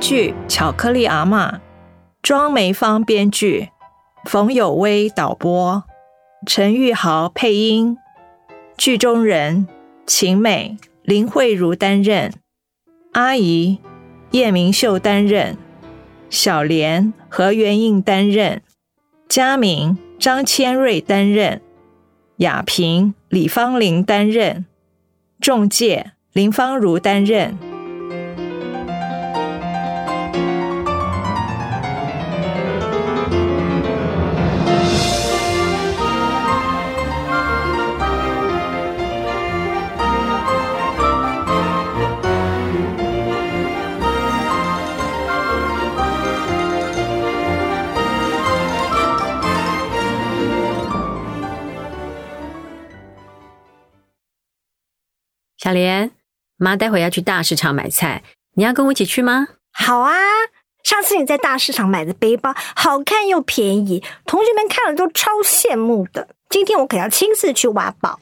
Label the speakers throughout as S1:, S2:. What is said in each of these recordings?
S1: 剧《巧克力阿嬷》，庄梅芳编剧，冯有威导播，陈玉豪配音。剧中人：秦美、林慧茹担任；阿姨叶明秀担任；小莲何元应担任；嘉明张千瑞担任；雅萍李芳玲担任；中介林芳如担任。
S2: 小莲，妈待会要去大市场买菜，你要跟我一起去吗？
S3: 好啊！上次你在大市场买的背包好看又便宜，同学们看了都超羡慕的。今天我可要亲自去挖宝。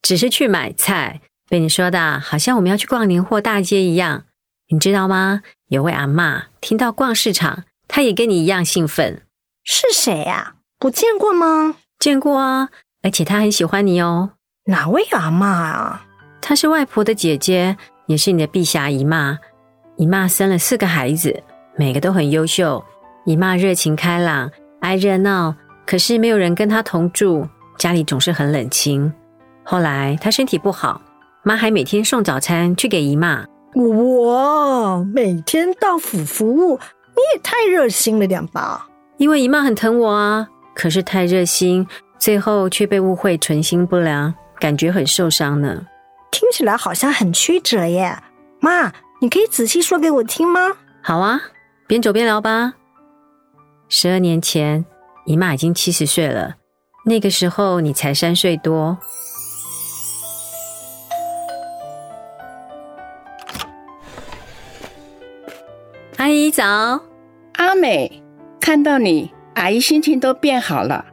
S2: 只是去买菜，被你说的好像我们要去逛年货大街一样。你知道吗？有位阿妈听到逛市场，她也跟你一样兴奋。
S3: 是谁呀？我见过吗？
S2: 见过啊，而且她很喜欢你哦。
S3: 哪位阿妈啊？
S2: 她是外婆的姐姐，也是你的碧霞姨妈。姨妈生了四个孩子，每个都很优秀。姨妈热情开朗，爱热闹，可是没有人跟她同住，家里总是很冷清。后来她身体不好，妈还每天送早餐去给姨妈。
S3: 我，每天到府服务，你也太热心了点吧？
S2: 因为姨妈很疼我啊，可是太热心，最后却被误会存心不良，感觉很受伤呢。
S3: 听起来好像很曲折耶，妈，你可以仔细说给我听吗？
S2: 好啊，边走边聊吧。十二年前，姨妈已经七十岁了，那个时候你才三岁多。阿姨早，
S4: 阿美，看到你，阿姨心情都变好了。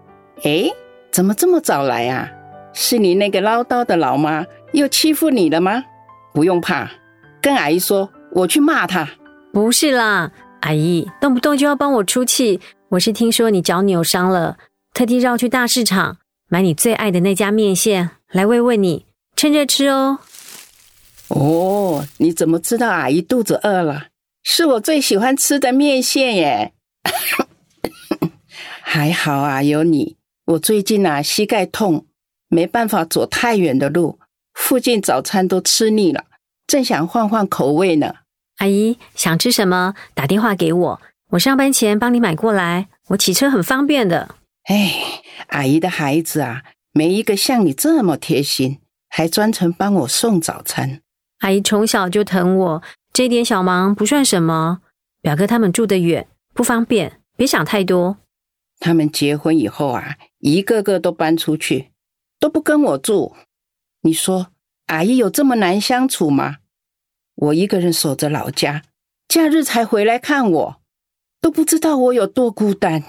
S4: 诶，怎么这么早来啊？是你那个唠叨的老妈又欺负你了吗？不用怕，跟阿姨说，我去骂他。
S2: 不是啦，阿姨动不动就要帮我出气。我是听说你脚扭伤了，特地绕去大市场买你最爱的那家面线来慰问你，趁热吃哦。
S4: 哦，你怎么知道阿姨肚子饿了？是我最喜欢吃的面线耶。还好啊，有你。我最近啊膝盖痛。没办法走太远的路，附近早餐都吃腻了，正想换换口味呢。
S2: 阿姨想吃什么？打电话给我，我上班前帮你买过来。我骑车很方便的。
S4: 哎，阿姨的孩子啊，没一个像你这么贴心，还专程帮我送早餐。
S2: 阿姨从小就疼我，这点小忙不算什么。表哥他们住得远，不方便，别想太多。
S4: 他们结婚以后啊，一个个都搬出去。都不跟我住，你说阿姨有这么难相处吗？我一个人守着老家，假日才回来看我，都不知道我有多孤单。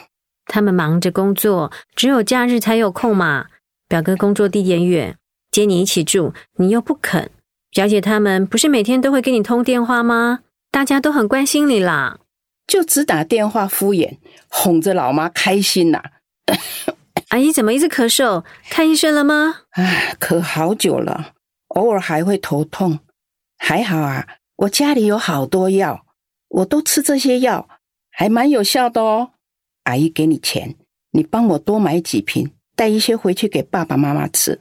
S2: 他们忙着工作，只有假日才有空嘛。表哥工作地点远，接你一起住，你又不肯。表姐他们不是每天都会跟你通电话吗？大家都很关心你啦，
S4: 就只打电话敷衍，哄着老妈开心呐。
S2: 阿姨怎么一直咳嗽？看医生了吗？
S4: 唉，咳好久了，偶尔还会头痛。还好啊，我家里有好多药，我都吃这些药，还蛮有效的哦。阿姨给你钱，你帮我多买几瓶，带一些回去给爸爸妈妈吃。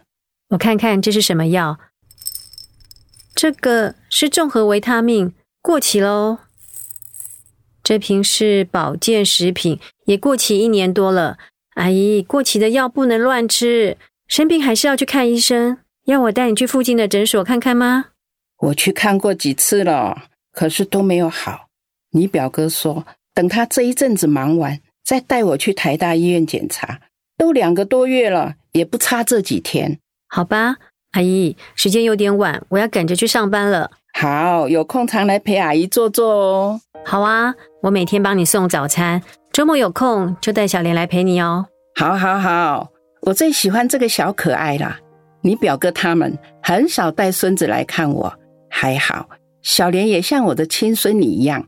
S2: 我看看这是什么药？这个是综合维他命，过期喽。这瓶是保健食品，也过期一年多了。阿姨，过期的药不能乱吃，生病还是要去看医生。要我带你去附近的诊所看看吗？
S4: 我去看过几次了，可是都没有好。你表哥说，等他这一阵子忙完，再带我去台大医院检查。都两个多月了，也不差这几天。
S2: 好吧，阿姨，时间有点晚，我要赶着去上班了。
S4: 好，有空常来陪阿姨坐坐哦。
S2: 好啊，我每天帮你送早餐。周末有空就带小莲来陪你哦。
S4: 好，好，好，我最喜欢这个小可爱啦。你表哥他们很少带孙子来看我，还好，小莲也像我的亲孙女一样。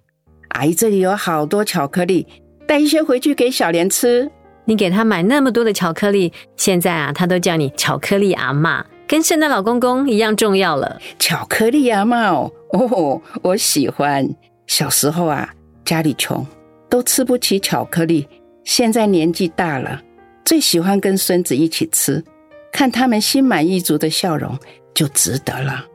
S4: 阿姨这里有好多巧克力，带一些回去给小莲吃。
S2: 你给她买那么多的巧克力，现在啊，她都叫你巧克力阿嬷，跟圣诞老公公一样重要了。
S4: 巧克力阿嬷哦，哦，我喜欢。小时候啊，家里穷，都吃不起巧克力。现在年纪大了，最喜欢跟孙子一起吃，看他们心满意足的笑容，就值得了。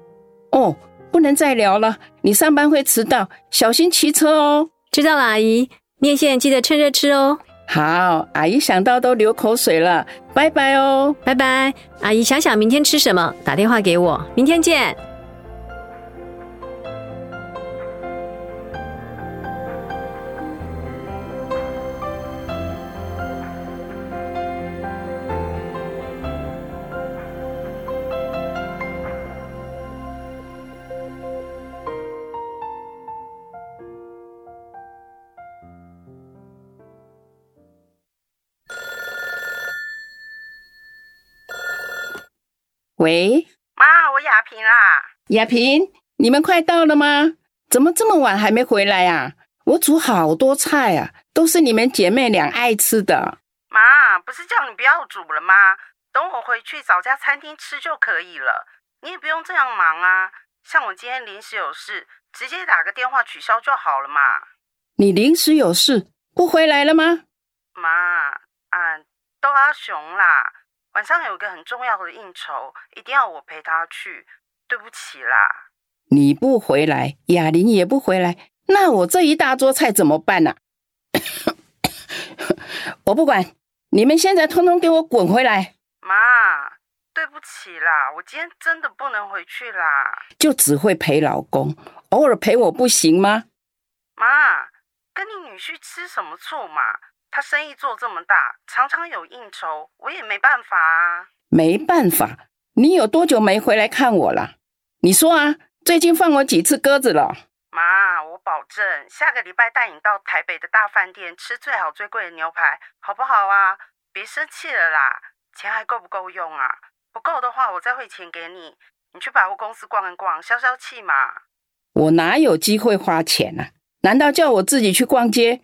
S4: 哦，不能再聊了，你上班会迟到，小心骑车哦。
S2: 知道了，阿姨，面线记得趁热吃哦。
S4: 好，阿姨想到都流口水了，拜拜哦，
S2: 拜拜。阿姨想想明天吃什么，打电话给我，明天见。
S4: 喂，
S5: 妈，我雅萍啦。
S4: 雅萍，你们快到了吗？怎么这么晚还没回来呀？我煮好多菜啊，都是你们姐妹俩爱吃的。
S5: 妈，不是叫你不要煮了吗？等我回去找家餐厅吃就可以了。你也不用这样忙啊。像我今天临时有事，直接打个电话取消就好了嘛。
S4: 你临时有事不回来了吗？
S5: 妈，啊，都阿雄啦。晚上有个很重要的应酬，一定要我陪他去。对不起啦，
S4: 你不回来，雅玲也不回来，那我这一大桌菜怎么办呢？我不管，你们现在通通给我滚回来！
S5: 妈，对不起啦，我今天真的不能回去啦。
S4: 就只会陪老公，偶尔陪我不行吗？
S5: 妈，跟你女婿吃什么醋嘛？他生意做这么大，常常有应酬，我也没办法啊。
S4: 没办法，你有多久没回来看我了？你说啊，最近放我几次鸽子了？
S5: 妈，我保证下个礼拜带你到台北的大饭店吃最好最贵的牛排，好不好啊？别生气了啦，钱还够不够用啊？不够的话，我再汇钱给你，你去百货公司逛一逛，消消气嘛。
S4: 我哪有机会花钱啊？难道叫我自己去逛街？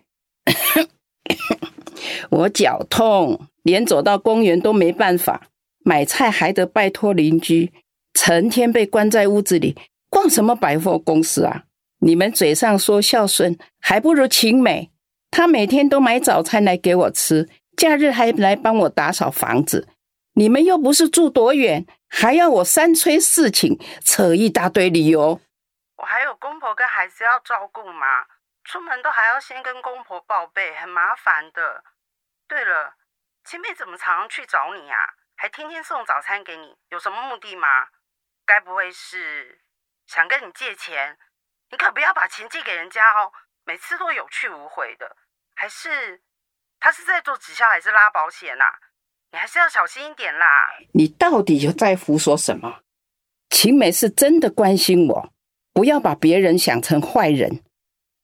S4: 我脚痛，连走到公园都没办法。买菜还得拜托邻居，成天被关在屋子里，逛什么百货公司啊？你们嘴上说孝顺，还不如晴美。她每天都买早餐来给我吃，假日还来帮我打扫房子。你们又不是住多远，还要我三催四请，扯一大堆理由。
S5: 我还有公婆跟孩子要照顾嘛。出门都还要先跟公婆报备，很麻烦的。对了，青妹怎么常常去找你啊？还天天送早餐给你，有什么目的吗？该不会是想跟你借钱？你可不要把钱借给人家哦，每次都有去无回的。还是他是在做直销，还是拉保险呐？你还是要小心一点啦。
S4: 你到底又在胡说什么？晴美是真的关心我，不要把别人想成坏人。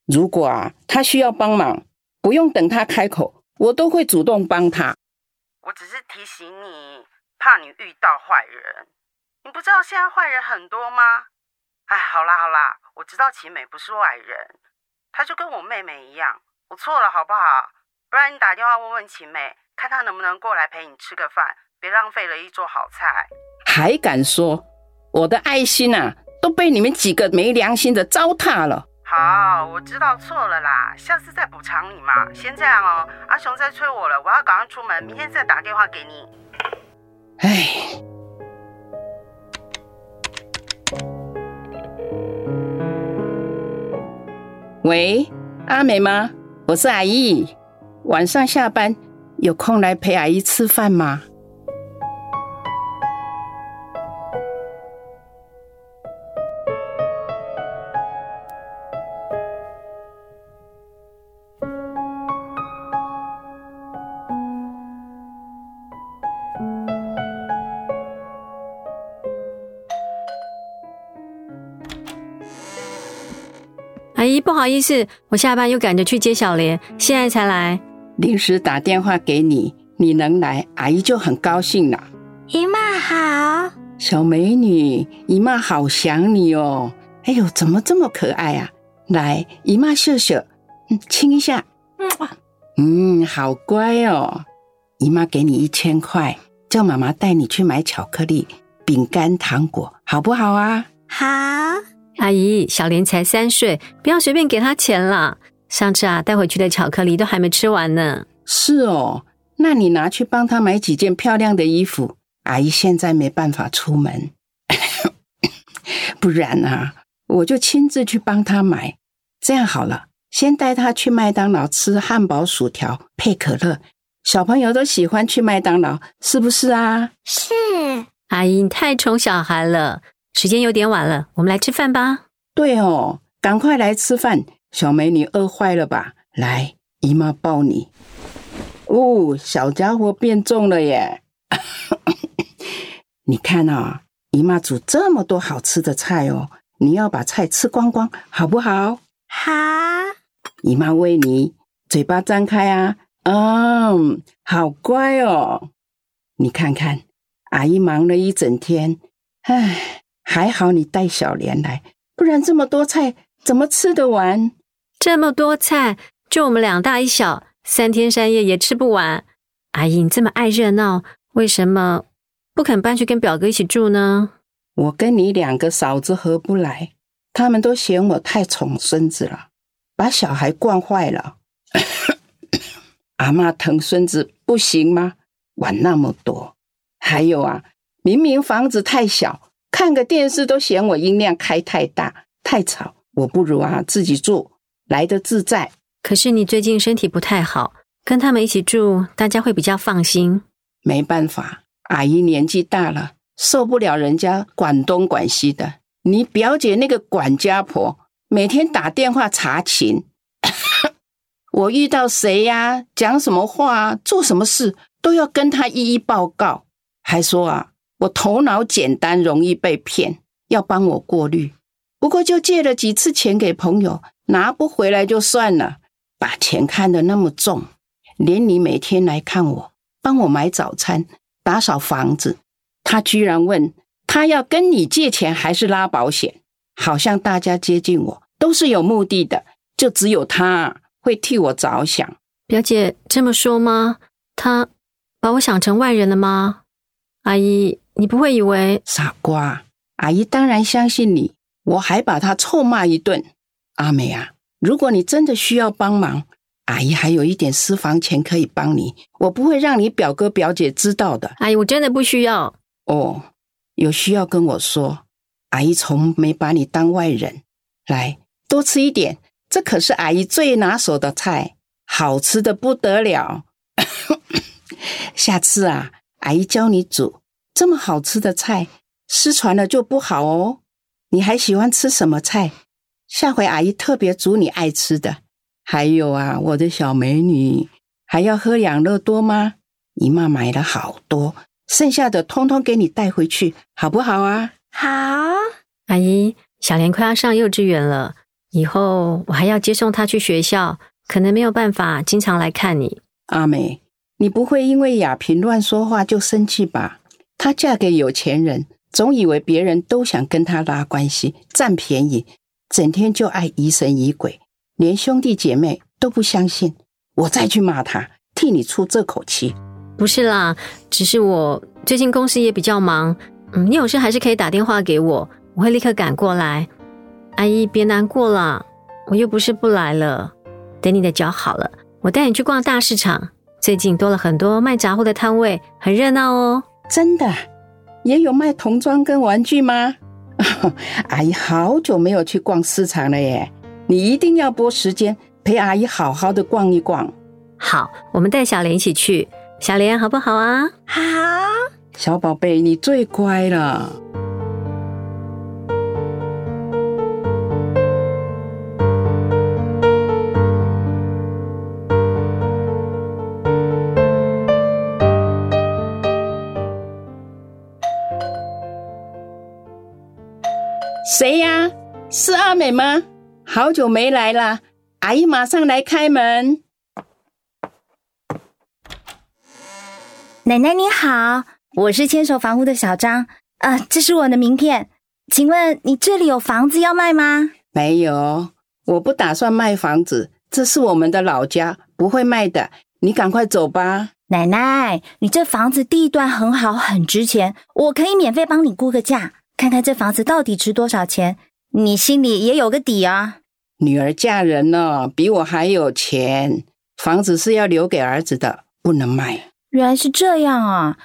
S4: 如果啊，他需要帮忙，不用等他开口，我都会主动帮他。
S5: 我只是提醒你，怕你遇到坏人。你不知道现在坏人很多吗？哎，好啦好啦，我知道齐美不是坏人，她就跟我妹妹一样。我错了，好不好？不然你打电话问问齐美，看她能不能过来陪你吃个饭，别浪费了一桌好菜。
S4: 还敢说我的爱心啊，都被你们几个没良心的糟蹋了。
S5: 好，我知道错了啦，下次再补偿你嘛。先这样哦，阿雄在催我了，我要赶快出门，明天再打电话给你。
S4: 唉，喂，阿美吗？我是阿姨，晚上下班有空来陪阿姨吃饭吗？
S2: 阿姨，不好意思，我下班又赶着去接小莲，现在才来。
S4: 临时打电话给你，你能来，阿姨就很高兴了。
S3: 姨妈好，
S4: 小美女，姨妈好想你哦。哎呦，怎么这么可爱啊？来，姨妈秀秀，嗯，亲一下。嗯，好乖哦。姨妈给你一千块，叫妈妈带你去买巧克力、饼干、糖果，好不好啊？
S3: 好，
S2: 阿姨，小莲才三岁，不要随便给她钱啦。上次啊，带回去的巧克力都还没吃完呢。
S4: 是哦，那你拿去帮她买几件漂亮的衣服。阿姨现在没办法出门，不然啊，我就亲自去帮她买。这样好了，先带她去麦当劳吃汉堡、薯条配可乐。小朋友都喜欢去麦当劳，是不是啊？
S3: 是
S2: 阿姨，你太宠小孩了。时间有点晚了，我们来吃饭吧。
S4: 对哦，赶快来吃饭。小美女饿坏了吧？来，姨妈抱你。哦，小家伙变重了耶！你看啊，姨妈煮这么多好吃的菜哦，你要把菜吃光光，好不好？
S3: 好，
S4: 姨妈喂你，嘴巴张开啊。嗯，好乖哦。你看看，阿姨忙了一整天，唉，还好你带小莲来，不然这么多菜怎么吃得完？
S2: 这么多菜，就我们两大一小，三天三夜也吃不完。阿姨，你这么爱热闹，为什么不肯搬去跟表哥一起住呢？
S4: 我跟你两个嫂子合不来，他们都嫌我太宠孙子了，把小孩惯坏了。阿妈疼孙子不行吗？管那么多，还有啊，明明房子太小，看个电视都嫌我音量开太大，太吵。我不如啊自己住来的自在。
S2: 可是你最近身体不太好，跟他们一起住，大家会比较放心。
S4: 没办法，阿姨年纪大了，受不了人家管东管西的。你表姐那个管家婆，每天打电话查寝。我遇到谁呀？讲什么话？做什么事都要跟她一一报告，还说啊，我头脑简单，容易被骗，要帮我过滤。不过就借了几次钱给朋友，拿不回来就算了，把钱看得那么重。连你每天来看我，帮我买早餐、打扫房子，他居然问他要跟你借钱还是拉保险？好像大家接近我都是有目的的，就只有他。会替我着想，
S2: 表姐这么说吗？他把我想成外人了吗？阿姨，你不会以为
S4: 傻瓜？阿姨当然相信你，我还把他臭骂一顿。阿美啊，如果你真的需要帮忙，阿姨还有一点私房钱可以帮你，我不会让你表哥表姐知道的。
S2: 阿姨，我真的不需要。
S4: 哦，有需要跟我说，阿姨从没把你当外人。来，多吃一点。这可是阿姨最拿手的菜，好吃的不得了。下次啊，阿姨教你煮这么好吃的菜，失传了就不好哦。你还喜欢吃什么菜？下回阿姨特别煮你爱吃的。还有啊，我的小美女，还要喝养乐多吗？姨妈买了好多，剩下的通通给你带回去，好不好啊？
S3: 好，
S2: 阿姨，小莲快要上幼稚园了。以后我还要接送她去学校，可能没有办法经常来看你。
S4: 阿美，你不会因为雅萍乱说话就生气吧？她嫁给有钱人，总以为别人都想跟她拉关系、占便宜，整天就爱疑神疑鬼，连兄弟姐妹都不相信。我再去骂她，替你出这口气。
S2: 不是啦，只是我最近公司也比较忙，嗯，你有事还是可以打电话给我，我会立刻赶过来。阿姨，别难过了，我又不是不来了。等你的脚好了，我带你去逛大市场。最近多了很多卖杂货的摊位，很热闹哦。
S4: 真的，也有卖童装跟玩具吗？阿姨好久没有去逛市场了耶，你一定要拨时间陪阿姨好好的逛一逛。
S2: 好，我们带小莲一起去。小莲，好不好啊？
S3: 好，
S4: 小宝贝，你最乖了。谁呀？是阿美吗？好久没来了，阿姨马上来开门。
S6: 奶奶你好，我是牵手房屋的小张，啊，这是我的名片，请问你这里有房子要卖吗？
S4: 没有，我不打算卖房子，这是我们的老家，不会卖的。你赶快走吧。
S6: 奶奶，你这房子地段很好，很值钱，我可以免费帮你估个价，看看这房子到底值多少钱，你心里也有个底啊。
S4: 女儿嫁人了，比我还有钱，房子是要留给儿子的，不能卖。
S6: 原来是这样啊！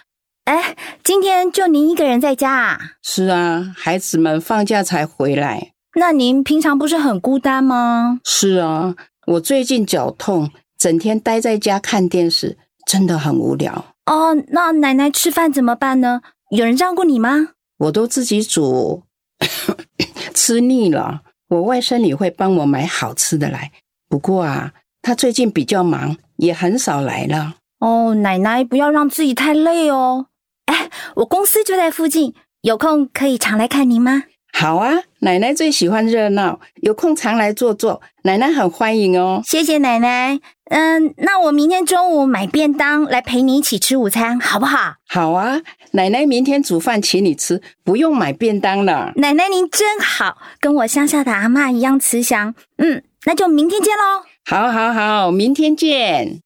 S6: 哎，今天就您一个人在家啊？
S4: 是啊，孩子们放假才回来。
S6: 那您平常不是很孤单吗？
S4: 是啊，我最近脚痛，整天待在家看电视，真的很无聊。
S6: 哦，那奶奶吃饭怎么办呢？有人照顾你吗？
S4: 我都自己煮，吃腻了。我外甥女会帮我买好吃的来，不过啊，她最近比较忙，也很少来了。
S6: 哦，奶奶不要让自己太累哦。哎，我公司就在附近，有空可以常来看您吗？
S4: 好啊，奶奶最喜欢热闹，有空常来坐坐，奶奶很欢迎哦。
S6: 谢谢奶奶。嗯，那我明天中午买便当来陪你一起吃午餐，好不好？
S4: 好啊，奶奶明天煮饭请你吃，不用买便当了。
S6: 奶奶您真好，跟我乡下的阿妈一样慈祥。嗯，那就明天见喽。
S4: 好，好，好，明天见。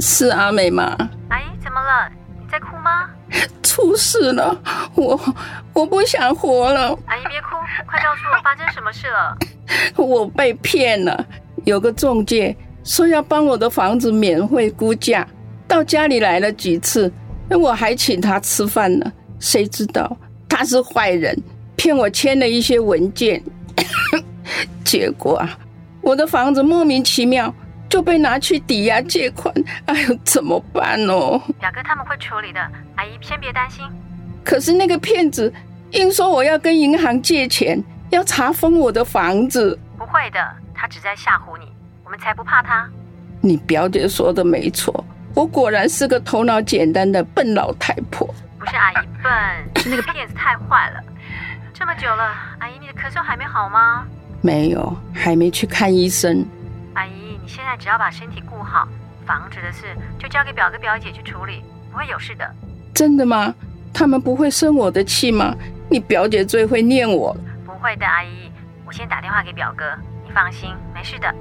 S4: 是阿美吗？
S2: 阿姨，怎么了？你在哭吗？
S4: 出事了，我我不想活了。
S2: 阿姨别哭，快告诉我发生什么事了。
S4: 我被骗了，有个中介说要帮我的房子免费估价，到家里来了几次，我还请他吃饭呢。谁知道他是坏人，骗我签了一些文件，结果啊，我的房子莫名其妙。就被拿去抵押借款，哎呦，怎么办哦？
S2: 表哥他们会处理的，阿姨先别担心。
S4: 可是那个骗子硬说我要跟银行借钱，要查封我的房子。
S2: 不会的，他只在吓唬你，我们才不怕他。
S4: 你表姐说的没错，我果然是个头脑简单的笨老太婆。
S2: 不是阿姨笨，是那个骗子太坏了。这么久了，阿姨你的咳嗽还没好吗？
S4: 没有，还没去看医生。
S2: 现在只要把身体顾好，房子的事就交给表哥表姐去处理，不会有事的。
S4: 真的吗？他们不会生我的气吗？你表姐最会念我。
S2: 不会的，阿姨，我先打电话给表哥，你放心，没事的。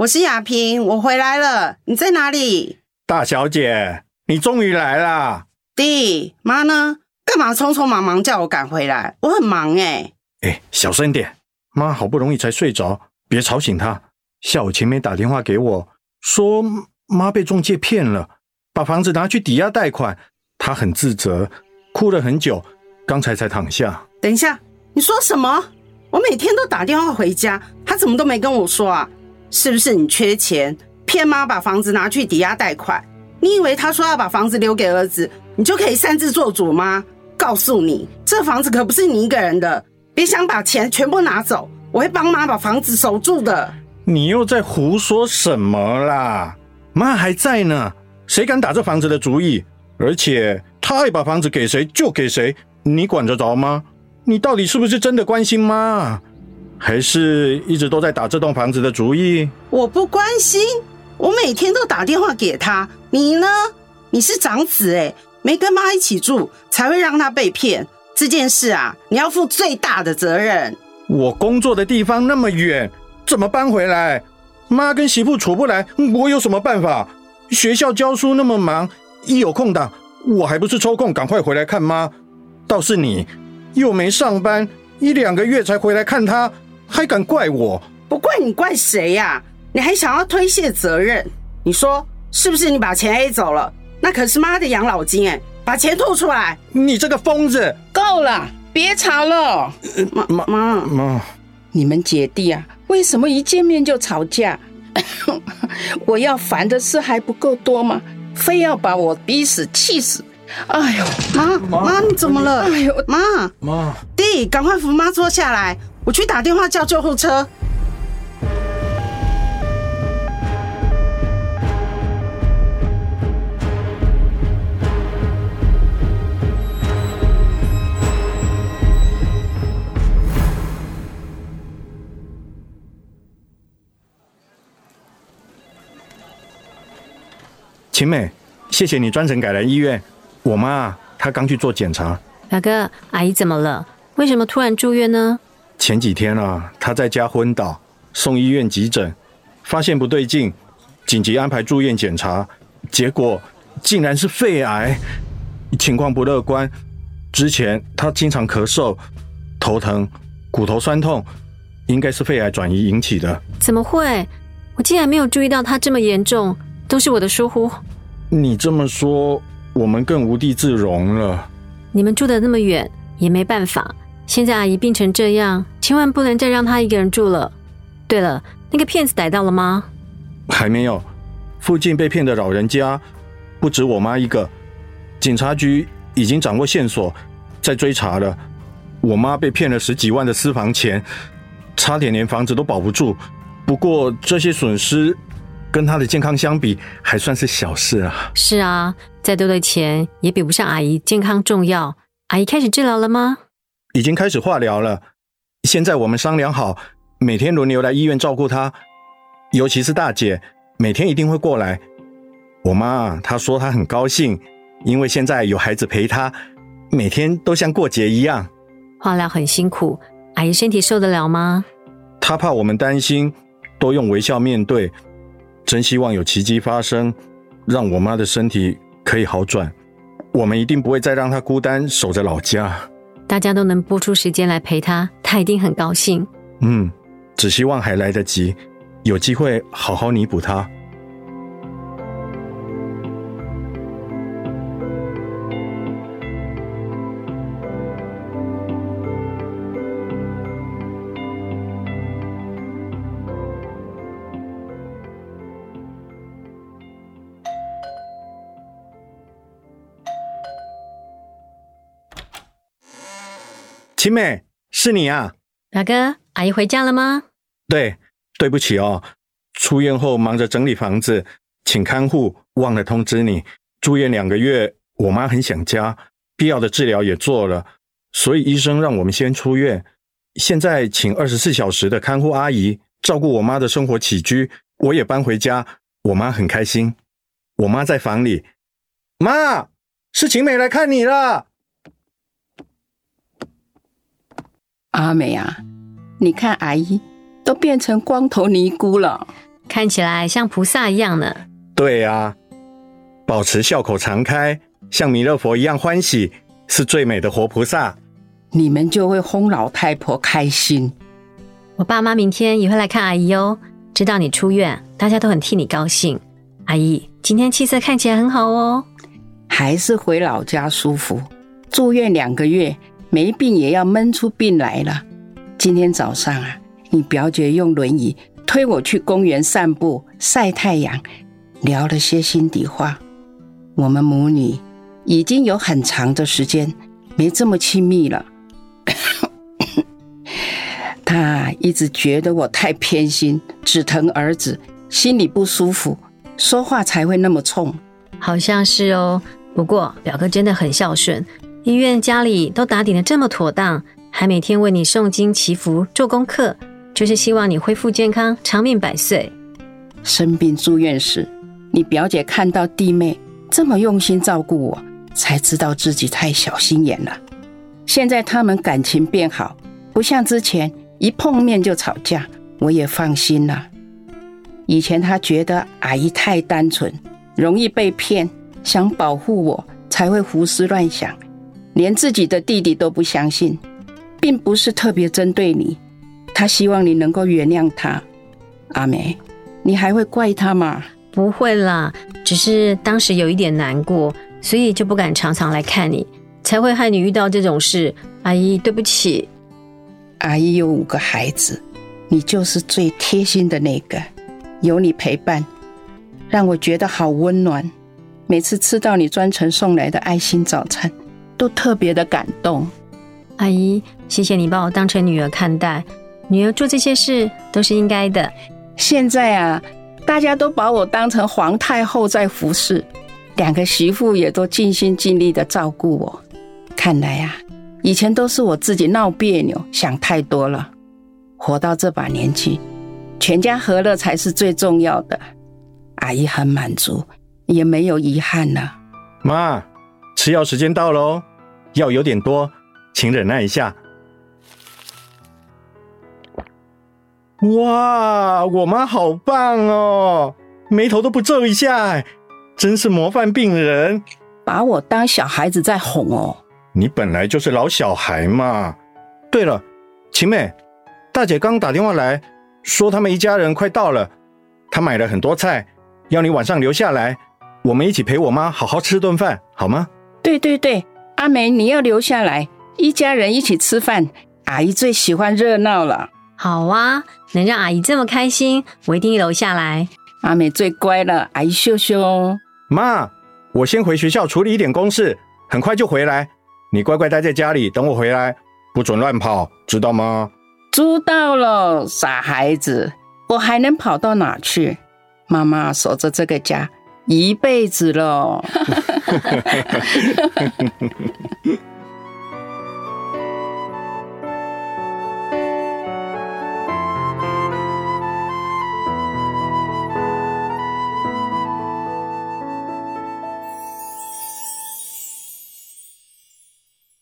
S5: 我是亚萍，我回来了。你在哪里？
S7: 大小姐，你终于来了。
S5: 弟，妈呢？干嘛匆匆忙忙叫我赶回来？我很忙哎。
S7: 哎，小声点，妈好不容易才睡着，别吵醒她。下午前面打电话给我，说妈被中介骗了，把房子拿去抵押贷款，她很自责，哭了很久，刚才才躺下。
S5: 等一下，你说什么？我每天都打电话回家，她怎么都没跟我说啊？是不是你缺钱，骗妈把房子拿去抵押贷款？你以为他说要把房子留给儿子，你就可以擅自做主吗？告诉你，这房子可不是你一个人的，别想把钱全部拿走，我会帮妈把房子守住的。
S7: 你又在胡说什么啦？妈还在呢，谁敢打这房子的主意？而且他爱把房子给谁就给谁，你管得着吗？你到底是不是真的关心妈？还是一直都在打这栋房子的主意？
S5: 我不关心，我每天都打电话给他。你呢？你是长子哎，没跟妈一起住，才会让他被骗。这件事啊，你要负最大的责任。
S7: 我工作的地方那么远，怎么搬回来？妈跟媳妇处不来，我有什么办法？学校教书那么忙，一有空档，我还不是抽空赶快回来看妈。倒是你，又没上班，一两个月才回来看她。还敢怪我？
S5: 不怪你，怪谁呀？你还想要推卸责任？你说是不是？你把钱 A 走了，那可是妈的养老金哎！把钱吐出来！
S7: 你这个疯子！
S4: 够了，别吵了！
S5: 妈妈妈
S7: 妈，
S4: 你们姐弟啊，为什么一见面就吵架？我要烦的事还不够多吗？非要把我逼死、气死！哎呦，
S5: 妈妈，你怎么了？哎呦，妈
S7: 妈，
S5: 弟，赶快扶妈坐下来。我去打电话叫救护车。
S7: 晴美谢谢你专程赶来医院。我妈她刚去做检查。
S2: 表哥阿姨怎么了？为什么突然住院呢？
S7: 前几天啊，他在家昏倒，送医院急诊，发现不对劲，紧急安排住院检查，结果竟然是肺癌，情况不乐观。之前他经常咳嗽、头疼、骨头酸痛，应该是肺癌转移引起的。
S2: 怎么会？我竟然没有注意到他这么严重，都是我的疏忽。
S7: 你这么说，我们更无地自容了。
S2: 你们住的那么远，也没办法。现在阿姨病成这样，千万不能再让她一个人住了。对了，那个骗子逮到了吗？
S7: 还没有。附近被骗的老人家不止我妈一个，警察局已经掌握线索，在追查了。我妈被骗了十几万的私房钱，差点连房子都保不住。不过这些损失跟她的健康相比，还算是小事啊。
S2: 是啊，再多的钱也比不上阿姨健康重要。阿姨开始治疗了吗？
S7: 已经开始化疗了。现在我们商量好，每天轮流来医院照顾她，尤其是大姐，每天一定会过来。我妈她说她很高兴，因为现在有孩子陪她，每天都像过节一样。
S2: 化疗很辛苦，阿姨身体受得了吗？
S7: 她怕我们担心，都用微笑面对。真希望有奇迹发生，让我妈的身体可以好转。我们一定不会再让她孤单守着老家。
S2: 大家都能拨出时间来陪他，他一定很高兴。
S7: 嗯，只希望还来得及，有机会好好弥补他。晴美，是你啊，
S2: 表哥，阿姨回家了吗？
S7: 对，对不起哦，出院后忙着整理房子，请看护，忘了通知你。住院两个月，我妈很想家，必要的治疗也做了，所以医生让我们先出院。现在请二十四小时的看护阿姨照顾我妈的生活起居，我也搬回家，我妈很开心。我妈在房里，妈，是晴美来看你了。
S4: 阿美啊，你看阿姨都变成光头尼姑了，
S2: 看起来像菩萨一样呢。
S7: 对啊，保持笑口常开，像弥勒佛一样欢喜，是最美的活菩萨。
S4: 你们就会哄老太婆开心。
S2: 我爸妈明天也会来看阿姨哦，知道你出院，大家都很替你高兴。阿姨今天气色看起来很好哦，
S4: 还是回老家舒服。住院两个月。没病也要闷出病来了。今天早上啊，你表姐用轮椅推我去公园散步晒太阳，聊了些心底话。我们母女已经有很长的时间没这么亲密了。她一直觉得我太偏心，只疼儿子，心里不舒服，说话才会那么冲。
S2: 好像是哦，不过表哥真的很孝顺。医院、家里都打点的这么妥当，还每天为你诵经祈福、做功课，就是希望你恢复健康、长命百岁。
S4: 生病住院时，你表姐看到弟妹这么用心照顾我，才知道自己太小心眼了。现在他们感情变好，不像之前一碰面就吵架，我也放心了。以前他觉得阿姨太单纯，容易被骗，想保护我，才会胡思乱想。连自己的弟弟都不相信，并不是特别针对你，他希望你能够原谅他。阿梅，你还会怪他吗？
S2: 不会啦，只是当时有一点难过，所以就不敢常常来看你，才会害你遇到这种事。阿姨，对不起。
S4: 阿姨有五个孩子，你就是最贴心的那个，有你陪伴，让我觉得好温暖。每次吃到你专程送来的爱心早餐。都特别的感动，
S2: 阿姨，谢谢你把我当成女儿看待，女儿做这些事都是应该的。
S4: 现在啊，大家都把我当成皇太后在服侍，两个媳妇也都尽心尽力的照顾我。看来啊，以前都是我自己闹别扭，想太多了。活到这把年纪，全家和乐才是最重要的。阿姨很满足，也没有遗憾了。
S7: 妈，吃药时间到喽，药有点多，请忍耐一下。哇，我妈好棒哦，眉头都不皱一下，真是模范病人。
S4: 把我当小孩子在哄哦。
S7: 你本来就是老小孩嘛。对了，晴美，大姐刚打电话来说他们一家人快到了，她买了很多菜，要你晚上留下来，我们一起陪我妈好好吃顿饭，好吗？
S4: 对对对，阿梅你要留下来，一家人一起吃饭，阿姨最喜欢热闹了。
S2: 好啊，能让阿姨这么开心，我一定留下来。
S4: 阿美最乖了，阿姨秀秀。
S7: 妈，我先回学校处理一点公事，很快就回来。你乖乖待在家里等我回来，不准乱跑，知道吗？
S4: 知道了，傻孩子，我还能跑到哪去？妈妈守着这个家一辈子了。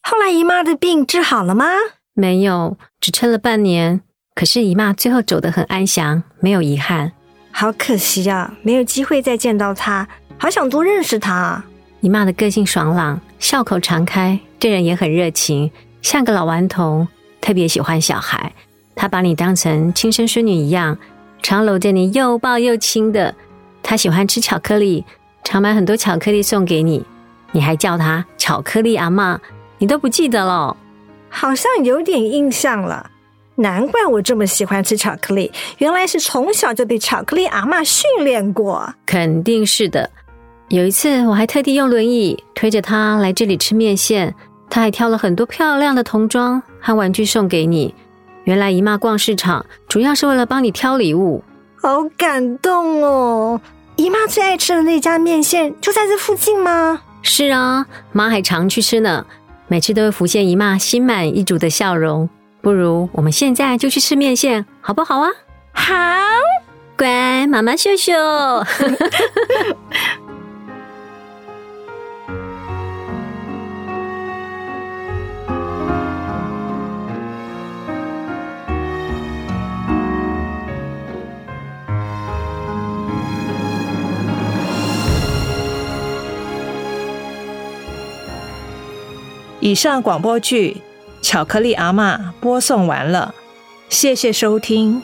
S3: 后来姨妈的病治好了吗？
S2: 没有，只撑了半年。可是姨妈最后走得很安详，没有遗憾。
S3: 好可惜啊，没有机会再见到他，好想多认识她。
S2: 姨妈的个性爽朗，笑口常开，对人也很热情，像个老顽童，特别喜欢小孩。她把你当成亲生孙女一样，常搂着你又抱又亲的。她喜欢吃巧克力，常买很多巧克力送给你。你还叫她巧克力阿妈，你都不记得了？
S3: 好像有点印象了。难怪我这么喜欢吃巧克力，原来是从小就被巧克力阿妈训练过。
S2: 肯定是的。有一次，我还特地用轮椅推着她来这里吃面线，她还挑了很多漂亮的童装和玩具送给你。原来姨妈逛市场主要是为了帮你挑礼物，
S3: 好感动哦！姨妈最爱吃的那家面线就在这附近吗？
S2: 是啊，妈还常去吃呢，每次都会浮现姨妈心满意足的笑容。不如我们现在就去吃面线，好不好啊？
S3: 好，
S2: 乖，妈妈秀秀。
S1: 以上广播剧《巧克力阿嬷》播送完了，谢谢收听。